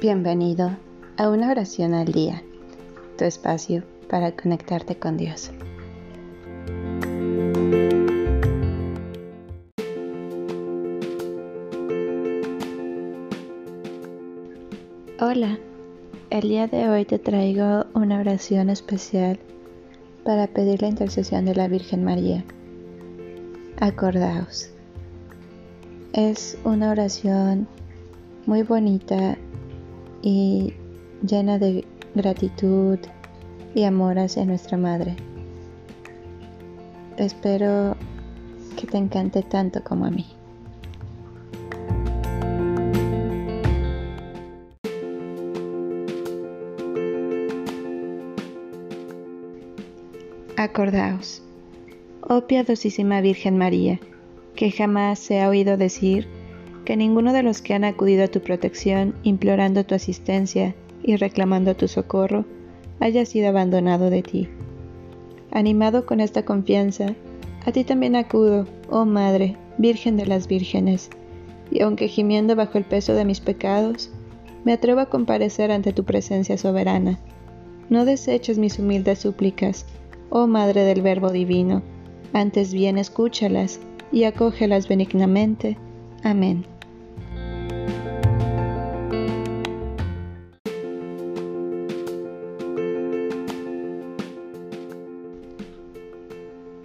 Bienvenido a una oración al día, tu espacio para conectarte con Dios. Hola, el día de hoy te traigo una oración especial para pedir la intercesión de la Virgen María. Acordaos. Es una oración muy bonita y llena de gratitud y amor hacia nuestra Madre. Espero que te encante tanto como a mí. Acordaos, oh piadosísima Virgen María, que jamás se ha oído decir que ninguno de los que han acudido a tu protección implorando tu asistencia y reclamando tu socorro haya sido abandonado de ti. Animado con esta confianza, a ti también acudo, oh Madre, Virgen de las Vírgenes, y aunque gimiendo bajo el peso de mis pecados, me atrevo a comparecer ante tu presencia soberana. No deseches mis humildes súplicas, oh Madre del Verbo Divino, antes bien escúchalas y acógelas benignamente. Amén.